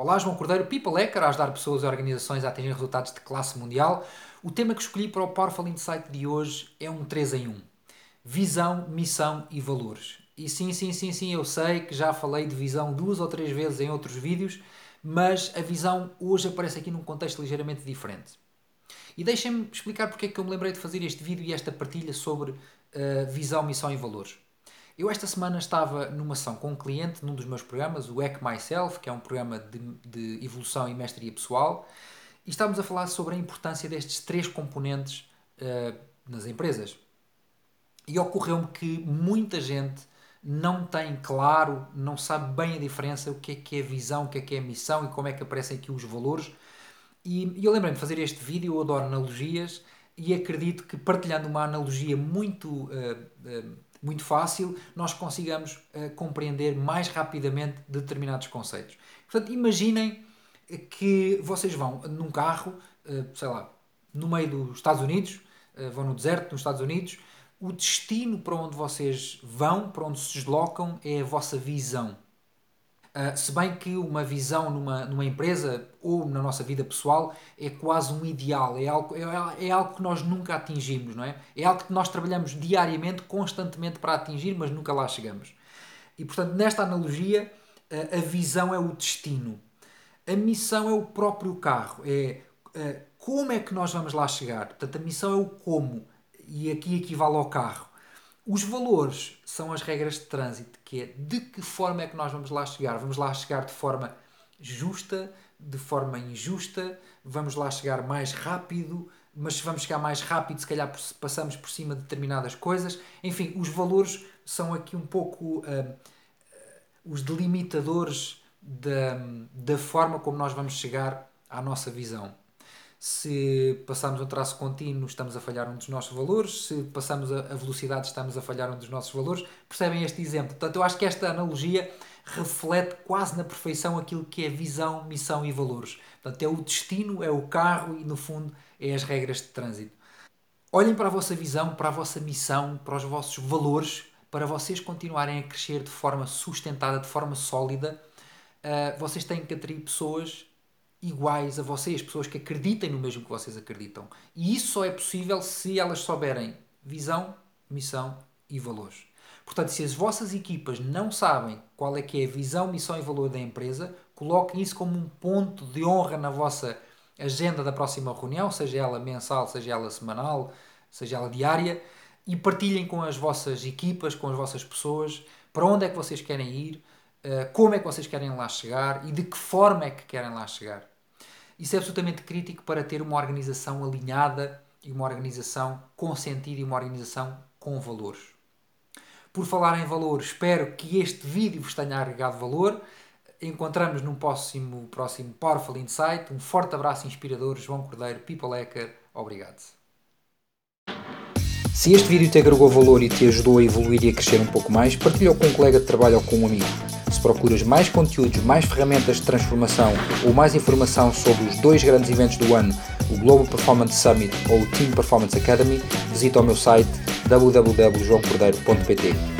Olá, João Cordeiro, People Hacker, a ajudar pessoas e organizações a atingir resultados de classe mundial. O tema que escolhi para o Powerful Insight de hoje é um 3 em 1. Visão, missão e valores. E sim, sim, sim, sim, eu sei que já falei de visão duas ou três vezes em outros vídeos, mas a visão hoje aparece aqui num contexto ligeiramente diferente. E deixem-me explicar porque é que eu me lembrei de fazer este vídeo e esta partilha sobre uh, visão, missão e valores. Eu esta semana estava numa ação com um cliente num dos meus programas, o Hack Myself, que é um programa de, de evolução e mestria pessoal, e estávamos a falar sobre a importância destes três componentes uh, nas empresas. E ocorreu-me que muita gente não tem claro, não sabe bem a diferença, o que é que é visão, o que é que é missão e como é que aparecem aqui os valores. E, e eu lembrei-me de fazer este vídeo, eu adoro analogias e acredito que partilhando uma analogia muito uh, uh, muito fácil, nós consigamos uh, compreender mais rapidamente determinados conceitos. Portanto, imaginem que vocês vão num carro, uh, sei lá, no meio dos Estados Unidos, uh, vão no deserto nos Estados Unidos, o destino para onde vocês vão, para onde se deslocam, é a vossa visão. Uh, se bem que uma visão numa, numa empresa ou na nossa vida pessoal é quase um ideal, é algo, é, é, algo que nós nunca atingimos, não é? É algo que nós trabalhamos diariamente, constantemente para atingir, mas nunca lá chegamos. E portanto, nesta analogia, uh, a visão é o destino, a missão é o próprio carro, é uh, como é que nós vamos lá chegar. Portanto, a missão é o como, e aqui equivale ao carro. Os valores são as regras de trânsito, que é de que forma é que nós vamos lá chegar. Vamos lá chegar de forma justa, de forma injusta, vamos lá chegar mais rápido, mas se vamos chegar mais rápido, se calhar passamos por cima de determinadas coisas. Enfim, os valores são aqui um pouco uh, os delimitadores da, da forma como nós vamos chegar à nossa visão se passamos um traço contínuo, estamos a falhar um dos nossos valores, se passamos a velocidade, estamos a falhar um dos nossos valores. Percebem este exemplo? Portanto, eu acho que esta analogia reflete quase na perfeição aquilo que é visão, missão e valores. Portanto, é o destino, é o carro e, no fundo, é as regras de trânsito. Olhem para a vossa visão, para a vossa missão, para os vossos valores, para vocês continuarem a crescer de forma sustentada, de forma sólida. Uh, vocês têm que atrair pessoas iguais a vocês, pessoas que acreditem no mesmo que vocês acreditam. E isso só é possível se elas souberem visão, missão e valores. Portanto, se as vossas equipas não sabem qual é que é a visão, missão e valor da empresa, coloquem isso como um ponto de honra na vossa agenda da próxima reunião, seja ela mensal, seja ela semanal, seja ela diária, e partilhem com as vossas equipas, com as vossas pessoas, para onde é que vocês querem ir, como é que vocês querem lá chegar e de que forma é que querem lá chegar. Isso é absolutamente crítico para ter uma organização alinhada e uma organização com sentido e uma organização com valores. Por falar em valor, espero que este vídeo vos tenha agregado valor. Encontramos num próximo, próximo Powerful Insight. Um forte abraço inspirador, João Cordeiro, People Hacker. Obrigado. Se este vídeo te agregou valor e te ajudou a evoluir e a crescer um pouco mais, partilha com um colega de trabalho ou com um amigo. Se procuras mais conteúdos, mais ferramentas de transformação ou mais informação sobre os dois grandes eventos do ano, o Global Performance Summit ou o Team Performance Academy, visita o meu site www.joaocordeiro.pt.